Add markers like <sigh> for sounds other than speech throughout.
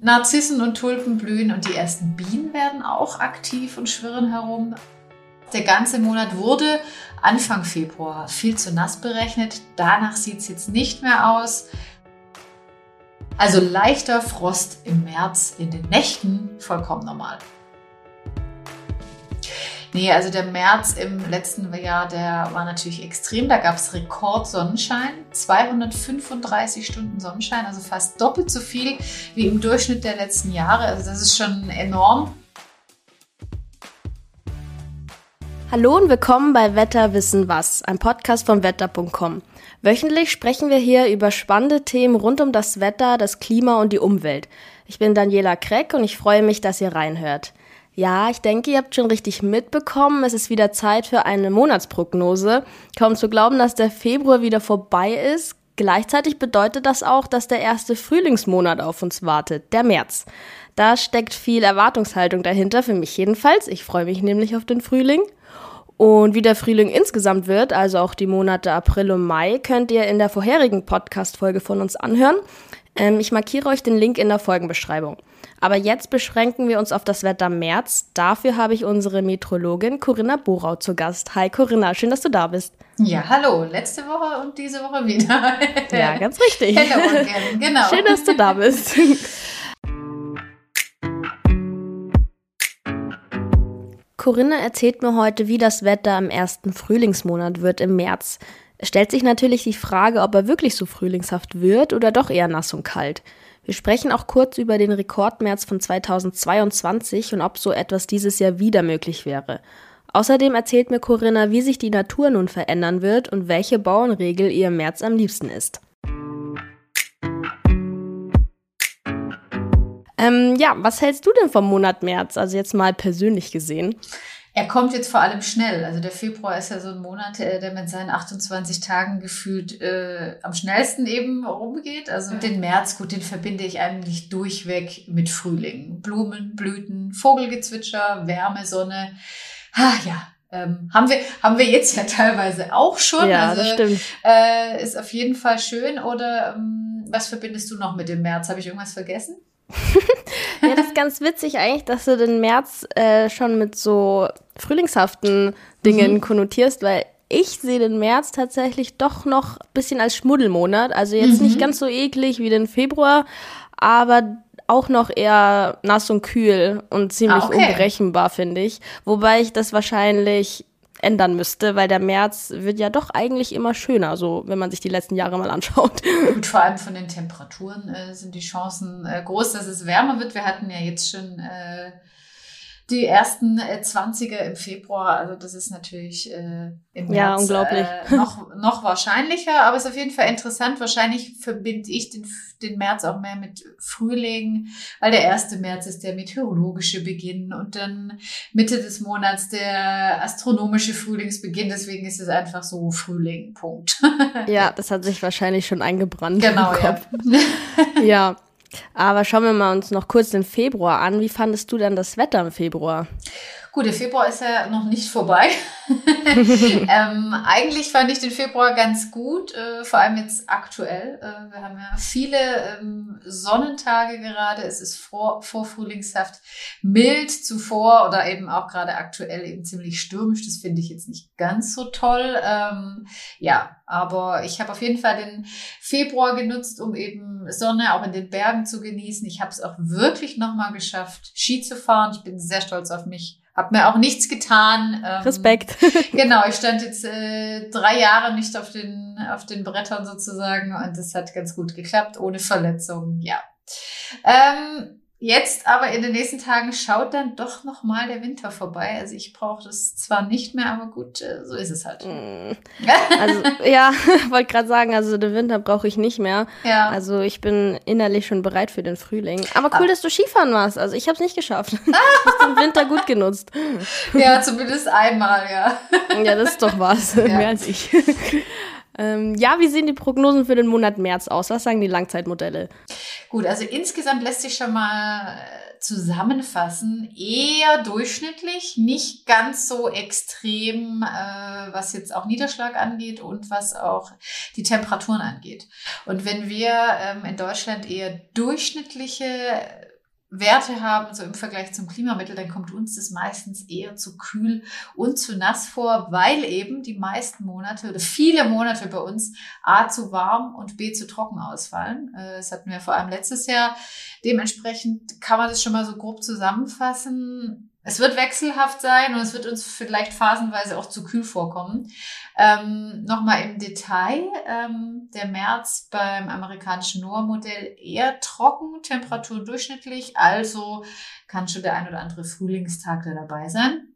Narzissen und Tulpen blühen und die ersten Bienen werden auch aktiv und schwirren herum. Der ganze Monat wurde Anfang Februar viel zu nass berechnet. Danach sieht es jetzt nicht mehr aus. Also leichter Frost im März in den Nächten, vollkommen normal. Nee, also der März im letzten Jahr, der war natürlich extrem. Da gab es Rekordsonnenschein, 235 Stunden Sonnenschein, also fast doppelt so viel wie im Durchschnitt der letzten Jahre. Also das ist schon enorm. Hallo und willkommen bei Wetter wissen was, ein Podcast von wetter.com. Wöchentlich sprechen wir hier über spannende Themen rund um das Wetter, das Klima und die Umwelt. Ich bin Daniela Kreck und ich freue mich, dass ihr reinhört. Ja, ich denke, ihr habt schon richtig mitbekommen. Es ist wieder Zeit für eine Monatsprognose. Kaum zu glauben, dass der Februar wieder vorbei ist. Gleichzeitig bedeutet das auch, dass der erste Frühlingsmonat auf uns wartet, der März. Da steckt viel Erwartungshaltung dahinter, für mich jedenfalls. Ich freue mich nämlich auf den Frühling. Und wie der Frühling insgesamt wird, also auch die Monate April und Mai, könnt ihr in der vorherigen Podcast-Folge von uns anhören. Ähm, ich markiere euch den Link in der Folgenbeschreibung. Aber jetzt beschränken wir uns auf das Wetter März. Dafür habe ich unsere Metrologin Corinna Borau zu Gast. Hi Corinna, schön, dass du da bist. Ja, hallo. Letzte Woche und diese Woche wieder. ja, ganz richtig. Hello again, genau. Schön, dass du da bist. Corinna erzählt mir heute, wie das Wetter im ersten Frühlingsmonat wird im März. Es stellt sich natürlich die Frage, ob er wirklich so frühlingshaft wird oder doch eher nass und kalt. Wir sprechen auch kurz über den Rekordmärz von 2022 und ob so etwas dieses Jahr wieder möglich wäre. Außerdem erzählt mir Corinna, wie sich die Natur nun verändern wird und welche Bauernregel ihr im März am liebsten ist. Ähm, ja, was hältst du denn vom Monat März? Also jetzt mal persönlich gesehen. Er kommt jetzt vor allem schnell. Also der Februar ist ja so ein Monat, äh, der mit seinen 28 Tagen gefühlt äh, am schnellsten eben rumgeht. Also den März, gut, den verbinde ich eigentlich durchweg mit Frühling. Blumen, Blüten, Vogelgezwitscher, Wärme, Sonne. Ah ja, ähm, haben wir haben wir jetzt ja teilweise auch schon. Ja, also, das stimmt. Äh, ist auf jeden Fall schön. Oder ähm, was verbindest du noch mit dem März? Habe ich irgendwas vergessen? <laughs> ja, das ist ganz witzig eigentlich, dass du den März äh, schon mit so frühlingshaften Dingen mhm. konnotierst, weil ich sehe den März tatsächlich doch noch ein bisschen als Schmuddelmonat. Also jetzt mhm. nicht ganz so eklig wie den Februar, aber auch noch eher nass und kühl und ziemlich ah, okay. unberechenbar, finde ich. Wobei ich das wahrscheinlich ändern müsste, weil der März wird ja doch eigentlich immer schöner, so wenn man sich die letzten Jahre mal anschaut. Gut, vor allem von den Temperaturen äh, sind die Chancen äh, groß, dass es wärmer wird. Wir hatten ja jetzt schon äh, die ersten äh, 20er im Februar. Also das ist natürlich äh, im März ja, unglaublich. Äh, noch, <laughs> noch wahrscheinlicher, aber es ist auf jeden Fall interessant. Wahrscheinlich verbinde ich den, den März auch mehr mit Frühling, weil der erste März ist der meteorologische Beginn und dann Mitte des Monats der astronomische Frühlingsbeginn. Deswegen ist es einfach so Frühling, Punkt. <laughs> ja, das hat sich wahrscheinlich schon eingebrannt. Genau, ja. ja. Aber schauen wir mal uns noch kurz den Februar an. Wie fandest du denn das Wetter im Februar? Gut, der Februar ist ja noch nicht vorbei. <laughs> ähm, eigentlich fand ich den Februar ganz gut, äh, vor allem jetzt aktuell. Äh, wir haben ja viele ähm, Sonnentage gerade. Es ist vor, vorfrühlingshaft mild zuvor oder eben auch gerade aktuell eben ziemlich stürmisch. Das finde ich jetzt nicht ganz so toll. Ähm, ja, aber ich habe auf jeden Fall den Februar genutzt, um eben Sonne auch in den Bergen zu genießen. Ich habe es auch wirklich nochmal geschafft, Ski zu fahren. Ich bin sehr stolz auf mich hab mir auch nichts getan. Ähm, Respekt. <laughs> <laughs> genau, ich stand jetzt äh, drei Jahre nicht auf den, auf den Brettern sozusagen und das hat ganz gut geklappt, ohne Verletzungen, ja. Ähm, Jetzt aber in den nächsten Tagen schaut dann doch noch mal der Winter vorbei. Also ich brauche das zwar nicht mehr, aber gut, äh, so ist es halt. Mm. <laughs> Also ja, <laughs> wollte gerade sagen, also den Winter brauche ich nicht mehr. Ja. Also ich bin innerlich schon bereit für den Frühling. Aber cool, ah. dass du Skifahren warst. Also ich habe es nicht geschafft. <laughs> du hast den Winter gut genutzt. Ja, zumindest einmal, ja. Ja, das ist doch was. Ja. Mehr als ich. Ähm, ja, wie sehen die Prognosen für den Monat März aus? Was sagen die Langzeitmodelle? Gut, also insgesamt lässt sich schon mal äh, zusammenfassen, eher durchschnittlich, nicht ganz so extrem, äh, was jetzt auch Niederschlag angeht und was auch die Temperaturen angeht. Und wenn wir ähm, in Deutschland eher durchschnittliche Werte haben, so im Vergleich zum Klimamittel, dann kommt uns das meistens eher zu kühl und zu nass vor, weil eben die meisten Monate oder viele Monate bei uns A zu warm und B zu trocken ausfallen. Äh, das hatten wir vor allem letztes Jahr. Dementsprechend kann man das schon mal so grob zusammenfassen. Es wird wechselhaft sein und es wird uns vielleicht phasenweise auch zu kühl vorkommen. Ähm, Nochmal im Detail. Ähm, der März beim amerikanischen NOAA-Modell eher trocken, Temperatur durchschnittlich, also kann schon der ein oder andere Frühlingstag da dabei sein.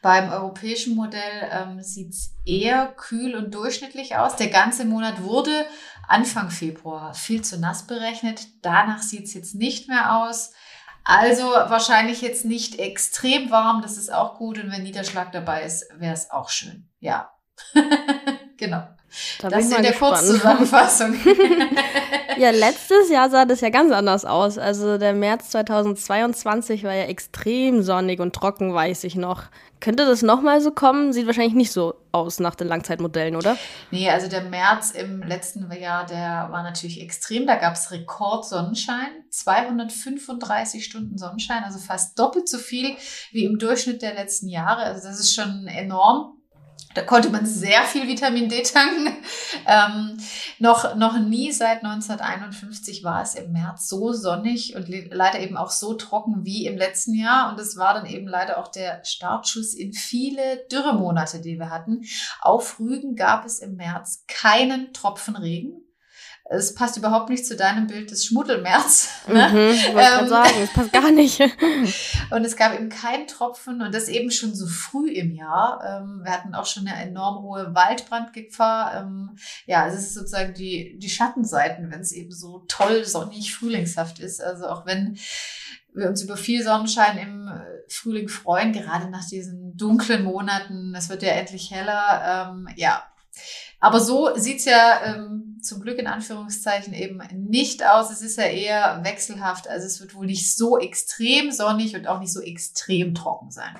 Beim europäischen Modell ähm, sieht es eher kühl und durchschnittlich aus. Der ganze Monat wurde Anfang Februar viel zu nass berechnet. Danach sieht es jetzt nicht mehr aus. Also wahrscheinlich jetzt nicht extrem warm, das ist auch gut. Und wenn Niederschlag dabei ist, wäre es auch schön. Ja, <laughs> genau. Da das ist in der Kurzzusammenfassung. <laughs> ja, letztes Jahr sah das ja ganz anders aus. Also der März 2022 war ja extrem sonnig und trocken, weiß ich noch. Könnte das nochmal so kommen? Sieht wahrscheinlich nicht so aus nach den Langzeitmodellen, oder? Nee, also der März im letzten Jahr, der war natürlich extrem. Da gab es Rekordsonnenschein, 235 Stunden Sonnenschein, also fast doppelt so viel wie im Durchschnitt der letzten Jahre. Also das ist schon enorm. Da konnte man sehr viel Vitamin D tanken. Ähm, noch, noch nie seit 1951 war es im März so sonnig und leider eben auch so trocken wie im letzten Jahr. Und es war dann eben leider auch der Startschuss in viele Dürremonate, die wir hatten. Auf Rügen gab es im März keinen Tropfen Regen es passt überhaupt nicht zu deinem Bild des Schmuddelmärz. <laughs> Ne? Mhm, ich ähm, sagen, es passt gar nicht. <laughs> und es gab eben keinen Tropfen und das eben schon so früh im Jahr. Ähm, wir hatten auch schon eine enorm hohe Waldbrandgefahr. Ähm, ja, es ist sozusagen die, die Schattenseiten, wenn es eben so toll sonnig frühlingshaft ist. Also auch wenn wir uns über viel Sonnenschein im Frühling freuen, gerade nach diesen dunklen Monaten. Es wird ja endlich heller. Ähm, ja, aber so sieht's ja ähm, zum Glück in Anführungszeichen eben nicht aus. Es ist ja eher wechselhaft. Also es wird wohl nicht so extrem sonnig und auch nicht so extrem trocken sein.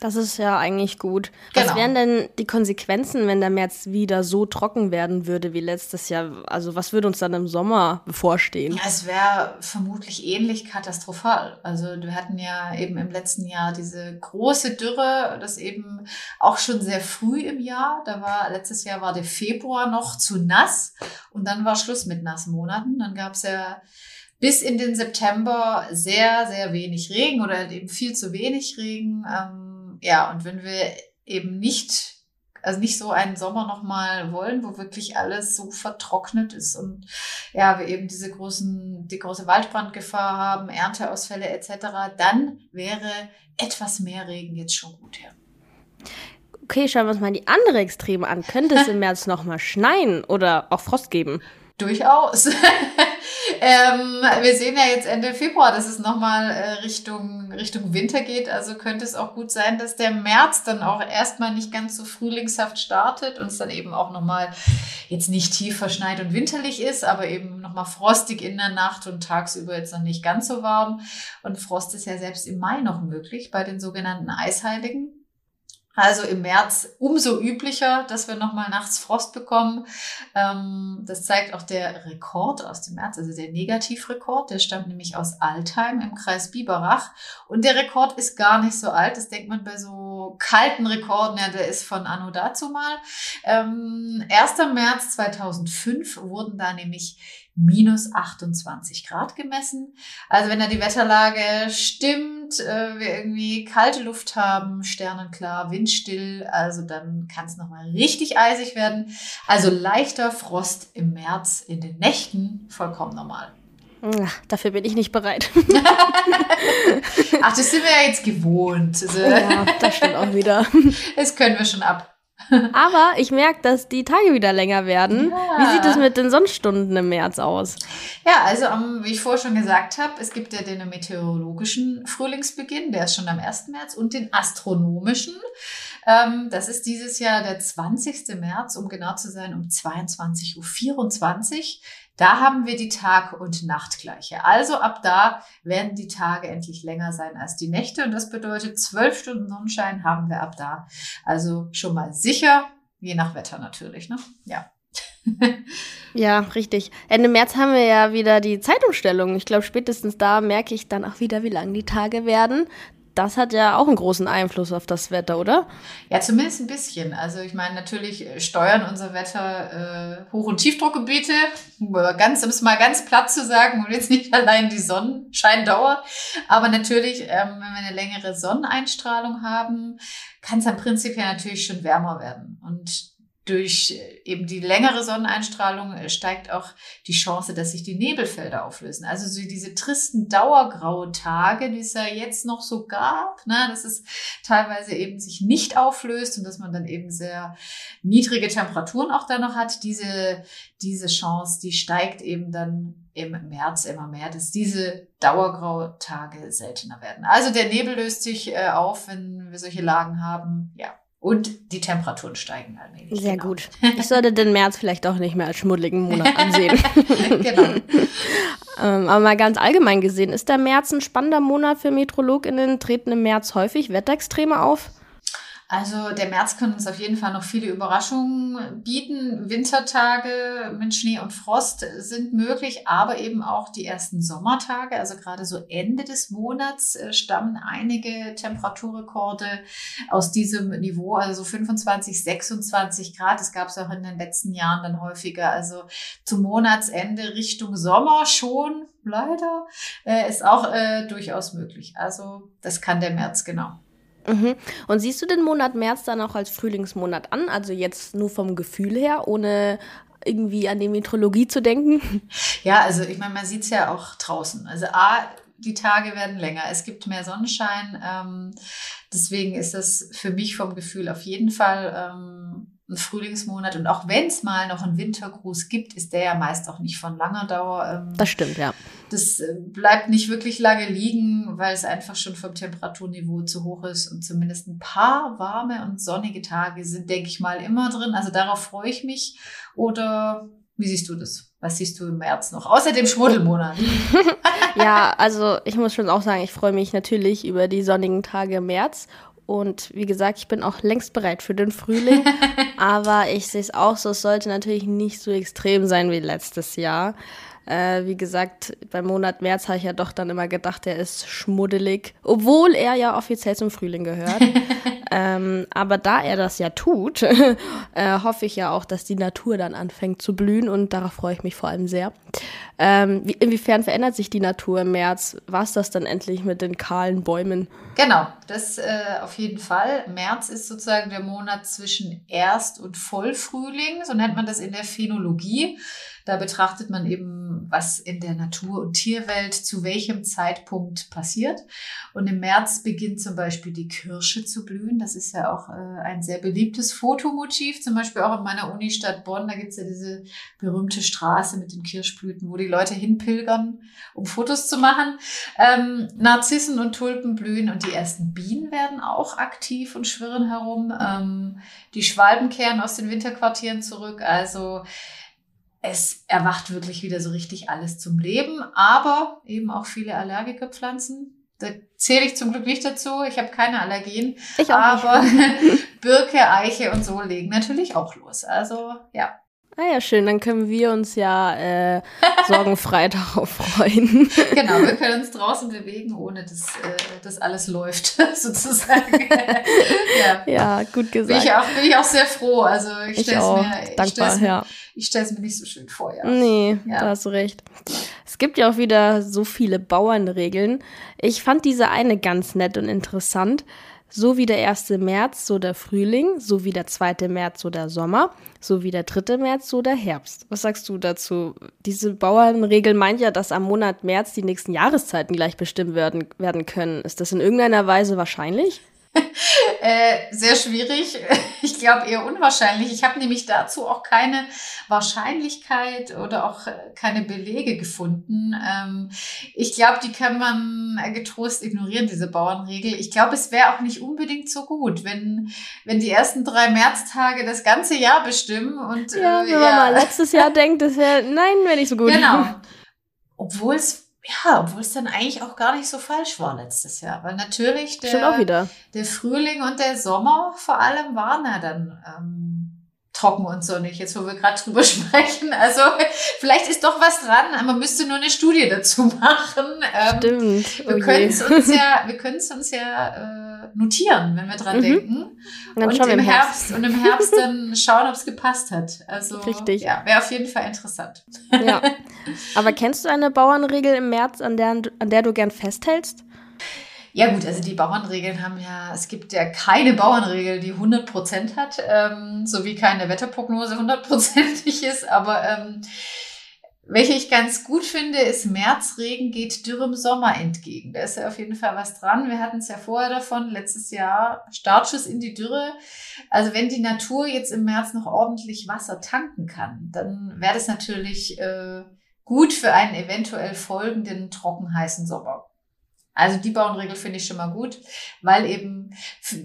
Das ist ja eigentlich gut. Genau. Was wären denn die Konsequenzen, wenn der März wieder so trocken werden würde wie letztes Jahr? Also was würde uns dann im Sommer bevorstehen? Ja, es wäre vermutlich ähnlich katastrophal. Also wir hatten ja eben im letzten Jahr diese große Dürre, das eben auch schon sehr früh im Jahr. Da war letztes Jahr war der Februar noch zu nass und dann war Schluss mit nassen Monaten. Dann gab es ja bis in den September sehr, sehr wenig Regen oder halt eben viel zu wenig Regen. Ähm, ja, und wenn wir eben nicht, also nicht so einen Sommer nochmal wollen, wo wirklich alles so vertrocknet ist und ja, wir eben diese großen, die große Waldbrandgefahr haben, Ernteausfälle etc., dann wäre etwas mehr Regen jetzt schon gut, ja. Okay, schauen wir uns mal die andere Extreme an. Könnte es im <laughs> März nochmal schneien oder auch Frost geben? Durchaus. <laughs> ähm, wir sehen ja jetzt Ende Februar, dass es nochmal äh, Richtung, Richtung Winter geht. Also könnte es auch gut sein, dass der März dann auch erstmal nicht ganz so frühlingshaft startet und es dann eben auch nochmal jetzt nicht tief verschneit und winterlich ist, aber eben nochmal frostig in der Nacht und tagsüber jetzt noch nicht ganz so warm. Und Frost ist ja selbst im Mai noch möglich bei den sogenannten Eisheiligen. Also im März umso üblicher, dass wir nochmal nachts Frost bekommen. Ähm, das zeigt auch der Rekord aus dem März, also der Negativrekord. Der stammt nämlich aus Altheim im Kreis Biberach. Und der Rekord ist gar nicht so alt. Das denkt man bei so kalten Rekorden, ja, der ist von Anno dazu mal. Ähm, 1. März 2005 wurden da nämlich minus 28 Grad gemessen. Also wenn da die Wetterlage stimmt, äh, wir irgendwie kalte Luft haben, sternenklar, windstill, also dann kann es nochmal richtig eisig werden. Also leichter Frost im März in den Nächten, vollkommen normal. Ach, dafür bin ich nicht bereit. <laughs> Ach, das sind wir ja jetzt gewohnt. Ja, das stimmt auch wieder. <laughs> Das können wir schon ab. Aber ich merke, dass die Tage wieder länger werden. Ja. Wie sieht es mit den Sonnenstunden im März aus? Ja, also um, wie ich vorher schon gesagt habe, es gibt ja den meteorologischen Frühlingsbeginn, der ist schon am 1. März, und den astronomischen. Ähm, das ist dieses Jahr der 20. März, um genau zu sein, um 22.24 Uhr. Da haben wir die Tag- und Nachtgleiche. Also ab da werden die Tage endlich länger sein als die Nächte. Und das bedeutet, zwölf Stunden Sonnenschein haben wir ab da. Also schon mal sicher, je nach Wetter natürlich. Ne? Ja. <laughs> ja, richtig. Ende März haben wir ja wieder die Zeitumstellung. Ich glaube, spätestens da merke ich dann auch wieder, wie lang die Tage werden das hat ja auch einen großen Einfluss auf das Wetter, oder? Ja, zumindest ein bisschen. Also ich meine, natürlich steuern unser Wetter äh, Hoch- und Tiefdruckgebiete, ganz, um es mal ganz platt zu sagen, und jetzt nicht <laughs> allein die Sonnenscheindauer, aber natürlich, ähm, wenn wir eine längere Sonneneinstrahlung haben, kann es am Prinzip ja natürlich schon wärmer werden. Und durch äh, eben die längere Sonneneinstrahlung äh, steigt auch die Chance, dass sich die Nebelfelder auflösen. Also so diese tristen dauergraue Tage, die es ja jetzt noch so gab, ne, dass es teilweise eben sich nicht auflöst und dass man dann eben sehr niedrige Temperaturen auch da noch hat. Diese, diese Chance, die steigt eben dann im März immer mehr, dass diese dauergraue Tage seltener werden. Also der Nebel löst sich äh, auf, wenn wir solche Lagen haben. Ja, und die Temperaturen steigen allmählich. Sehr genau. gut. Ich sollte den März vielleicht auch nicht mehr als schmuddeligen Monat ansehen. <laughs> genau. <laughs> ähm, aber mal ganz allgemein gesehen, ist der März ein spannender Monat für MetrologInnen? Treten im März häufig Wetterextreme auf? Also der März kann uns auf jeden Fall noch viele Überraschungen bieten. Wintertage mit Schnee und Frost sind möglich, aber eben auch die ersten Sommertage. Also gerade so Ende des Monats äh, stammen einige Temperaturrekorde aus diesem Niveau, also so 25, 26 Grad. Das gab es auch in den letzten Jahren dann häufiger. Also zum Monatsende Richtung Sommer schon, leider, äh, ist auch äh, durchaus möglich. Also das kann der März genau. Mhm. Und siehst du den Monat März dann auch als Frühlingsmonat an? Also jetzt nur vom Gefühl her, ohne irgendwie an die Meteorologie zu denken? <laughs> Ja, also ich meine, man sieht es ja auch draußen. Also A, die Tage werden länger, es gibt mehr Sonnenschein. Ähm, deswegen ist das für mich vom Gefühl auf jeden Fall ähm, ein Frühlingsmonat. Und auch wenn es mal noch einen Wintergruß gibt, ist der ja meist auch nicht von langer Dauer. Ähm, das stimmt, ja. Das äh, bleibt nicht wirklich lange liegen, weil es einfach schon vom Temperaturniveau zu hoch ist. Und zumindest ein paar warme und sonnige Tage sind, denke ich mal, immer drin. Also darauf freue ich mich. Oder wie siehst du das? Was siehst du im März noch? Außer dem Schmuddelmonat. <laughs> ja, also ich muss schon auch sagen, ich freue mich natürlich über die sonnigen Tage im März und wie gesagt, ich bin auch längst bereit für den Frühling. <laughs> aber ich sehe es auch so, es sollte natürlich nicht so extrem sein wie letztes Jahr. Äh, wie gesagt, beim Monat März habe ich ja doch dann immer gedacht, er ist schmuddelig, obwohl er ja offiziell zum Frühling gehört. <laughs> ähm, aber da er das ja tut, <laughs> äh, hoffe ich ja auch, dass die Natur dann anfängt zu blühen und darauf freue ich mich vor allem sehr. Ähm, wie, inwiefern verändert sich die Natur im März? War es das dann endlich mit den kahlen Bäumen? Genau, das äh, auf jeden Fall. März ist sozusagen der Monat zwischen Erst- und Vollfrühling, so nennt man das in der Phänologie. Da betrachtet man eben, was in der Natur- und Tierwelt zu welchem Zeitpunkt passiert. Und im März beginnt zum Beispiel die Kirsche zu blühen. Das ist ja auch äh, ein sehr beliebtes Fotomotiv, zum Beispiel auch in meiner Unistadt Bonn. Da gibt's ja diese berühmte Straße mit den Kirschblüten, wo die Leute hinpilgern, um Fotos zu machen. Ähm, Narzissen und Tulpen blühen und die ersten Bienen werden auch aktiv und schwirren herum. Ähm, die Schwalben kehren aus den Winterquartieren zurück. Also es erwacht wirklich wieder so richtig alles zum Leben, aber eben auch viele Allergikerpflanzen. Da zähle ich zum Glück nicht dazu. Ich habe keine Allergien. Ich auch aber <laughs> Birke, Eiche und so legen natürlich auch los. Also ja, Ah ja, schön, dann können wir uns ja äh, sorgenfrei <laughs> darauf freuen. Genau, wir können uns draußen bewegen, ohne dass äh, das alles läuft, <laughs> sozusagen. <laughs> ja. ja, gut gesagt. Bin ich auch, bin ich auch sehr froh. Also ich, stelle es mir, ich stell's, ja. ich stell's mir nicht so schön vor, ja. Nee, ja. da hast du recht. Es gibt ja auch wieder so viele Bauernregeln. Ich fand diese eine ganz nett und interessant. So wie der 1. März, so der Frühling, so wie der 2. März, so der Sommer, so wie der 3. März, so der Herbst. Was sagst du dazu? Diese Bauernregel meint ja, dass am Monat März die nächsten Jahreszeiten gleich bestimmt werden, werden können. Ist das in irgendeiner Weise wahrscheinlich? <laughs> äh, sehr schwierig. <laughs> Ich glaube eher unwahrscheinlich. Ich habe nämlich dazu auch keine Wahrscheinlichkeit oder auch äh, keine Belege gefunden. Ähm, ich glaube, die kann man getrost ignorieren, diese Bauernregel. Ich glaube, es wäre auch nicht unbedingt so gut, wenn, wenn die ersten drei Märztage das ganze Jahr bestimmen. Und, ja, äh, wenn ja. man mal letztes Jahr <laughs> denkt, das wäre, nein, wäre nicht so gut. Genau. Obwohl es ja, obwohl es dann eigentlich auch gar nicht so falsch war letztes Jahr. Weil natürlich der, der Frühling und der Sommer vor allem waren ja dann ähm, trocken und sonnig, jetzt wo wir gerade <laughs> drüber sprechen. Also vielleicht ist doch was dran, man müsste nur eine Studie dazu <laughs> machen. Ähm, Stimmt. Wir oh können es uns ja, <laughs> wir können es uns ja äh, notieren, wenn wir dran mhm. denken. Und, und im, Herbst. und im Herbst dann <laughs> schauen, ob es gepasst hat. Also Richtig. ja, wäre auf jeden Fall interessant. Ja. <laughs> Aber kennst du eine Bauernregel im März, an der, an der du gern festhältst? Ja gut, also die Bauernregeln haben ja, es gibt ja keine Bauernregel, die 100% hat, ähm, so wie keine Wetterprognose hundertprozentig <laughs> ist, aber ähm, welche ich ganz gut finde, ist Märzregen geht dürrem Sommer entgegen. Da ist ja auf jeden Fall was dran. Wir hatten es ja vorher davon, letztes Jahr Startschuss in die Dürre. Also wenn die Natur jetzt im März noch ordentlich Wasser tanken kann, dann wäre das natürlich äh, gut für einen eventuell folgenden trockenheißen Sommer. Also die Bauernregel finde ich schon mal gut, weil eben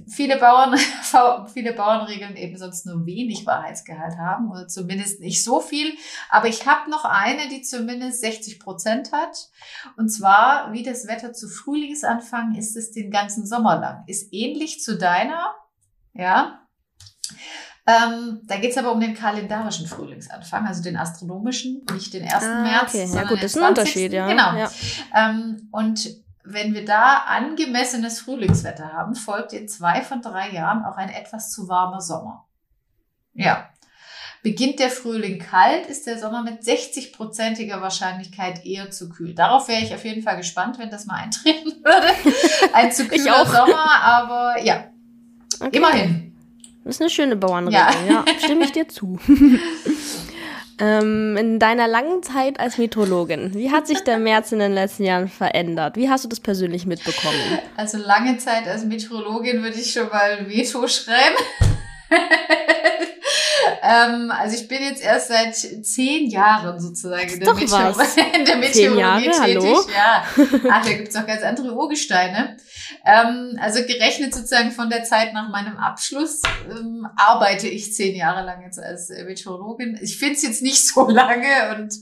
viele Bauern, <laughs> viele Bauernregeln eben sonst nur wenig Wahrheitsgehalt haben oder zumindest nicht so viel. Aber ich habe noch eine, die zumindest 60 Prozent hat. Und zwar, wie das Wetter zu Frühlingsanfang ist es den ganzen Sommer lang. Ist ähnlich zu deiner, ja. Ähm, da geht es aber um den kalendarischen Frühlingsanfang, also den astronomischen, nicht den 1. Ah, März. Okay. Ja gut, das ist ein Unterschied, ja. Genau. Ja. Ähm, und wenn wir da angemessenes Frühlingswetter haben, folgt in zwei von drei Jahren auch ein etwas zu warmer Sommer. Ja. Beginnt der Frühling kalt, ist der Sommer mit 60-prozentiger Wahrscheinlichkeit eher zu kühl. Darauf wäre ich auf jeden Fall gespannt, wenn das mal eintreten <laughs> würde. Ein zu <laughs> kühler Sommer, aber ja, okay. immerhin. Das ist eine schöne Bauernregel, ja. ja. Stimme ich dir zu. <laughs> Ähm, in deiner langen Zeit als Meteorologin, wie hat sich der März in den letzten Jahren verändert? Wie hast du das persönlich mitbekommen? Also lange Zeit als Meteorologin würde ich schon mal Veto schreiben. Ähm, also ich bin jetzt erst seit zehn Jahren sozusagen in der, Meteor <laughs> in der, Meteorologie Jahre, tätig. Hallo? Ja. Ach, da gibt's auch ganz andere Urgesteine. Ähm, also gerechnet sozusagen von der Zeit nach meinem Abschluss ähm, arbeite ich zehn Jahre lang jetzt als Meteorologin. Ich finde es jetzt nicht so lange und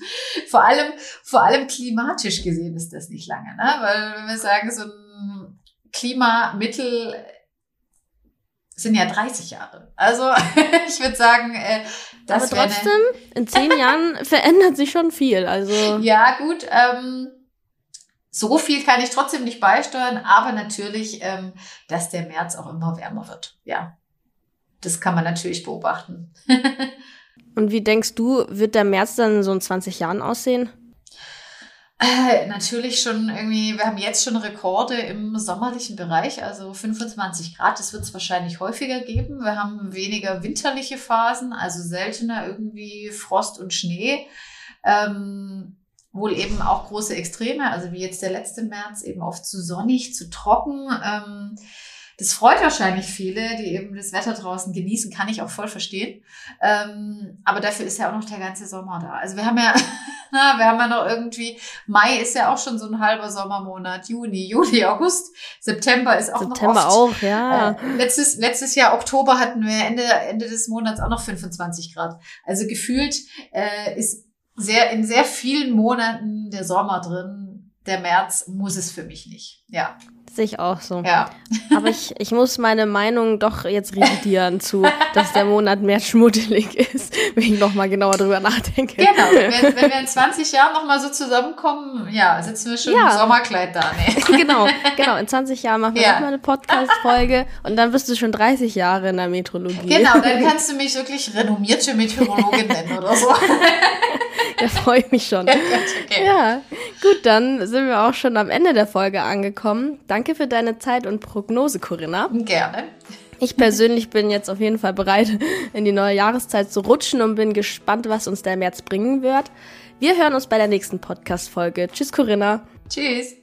vor allem, vor allem klimatisch gesehen ist das nicht lange, ne? Weil wenn wir sagen, so ein Klimamittel sind ja 30 Jahre. Also <laughs> ich würde sagen, äh, das Aber trotzdem, in zehn <laughs> Jahren verändert sich schon viel. Also ja, gut. Ähm, so viel kann ich trotzdem nicht beisteuern, aber natürlich, ähm, dass der März auch immer wärmer wird. Ja, das kann man natürlich beobachten. <laughs> Und wie denkst du, wird der März dann so in 20 Jahren aussehen? Äh, natürlich schon irgendwie, wir haben jetzt schon Rekorde im sommerlichen Bereich, also 25 Grad. Das wird es wahrscheinlich häufiger geben. Wir haben weniger winterliche Phasen, also seltener irgendwie Frost und Schnee. Ähm, wohl eben auch große Extreme, also wie jetzt der letzte März, eben oft zu sonnig, zu trocken. Ähm, das freut wahrscheinlich viele, die eben das Wetter draußen genießen, kann ich auch voll verstehen. Ähm, aber dafür ist ja auch noch der ganze Sommer da. Also wir haben ja, <laughs> na, wir haben ja noch irgendwie, Mai ist ja auch schon so ein halber Sommermonat, Juni, <laughs> Juli, August, September ist auch September noch oft. auch, ja. Äh, letztes, letztes Jahr Oktober hatten wir Ende, Ende des Monats auch noch 25 Grad. Also gefühlt äh, ist sehr, in sehr vielen Monaten der Sommer drin. Der März muss es für mich nicht. Ja. Sehe ich auch so. Ja. Aber ich, ich muss meine Meinung doch jetzt revidieren zu, dass der Monat mehr schmuddelig ist, <laughs> wenn ich nochmal genauer drüber nachdenke. Genau. Wenn, <laughs> wenn wir in 20 Jahren nochmal so zusammenkommen, ja, sitzen wir schon ja. im Sommerkleid da. Nee. <laughs> Genau, genau. In 20 Jahren machen wir ja. nochmal eine Podcast-Folge und dann bist du schon 30 Jahre in der Meteorologie. Genau, dann kannst du mich wirklich renommierte Meteorologin nennen oder so. Da freue ich mich schon. <laughs> okay. Ja, gut, dann sind wir auch schon am Ende der Folge angekommen. Danke für deine Zeit und Prognose, Corinna. Gerne. Ich persönlich bin jetzt auf jeden Fall bereit, in die neue Jahreszeit zu rutschen und bin gespannt, was uns der März bringen wird. Wir hören uns bei der nächsten Podcast-Folge. Tschüss, Corinna. Tschüss.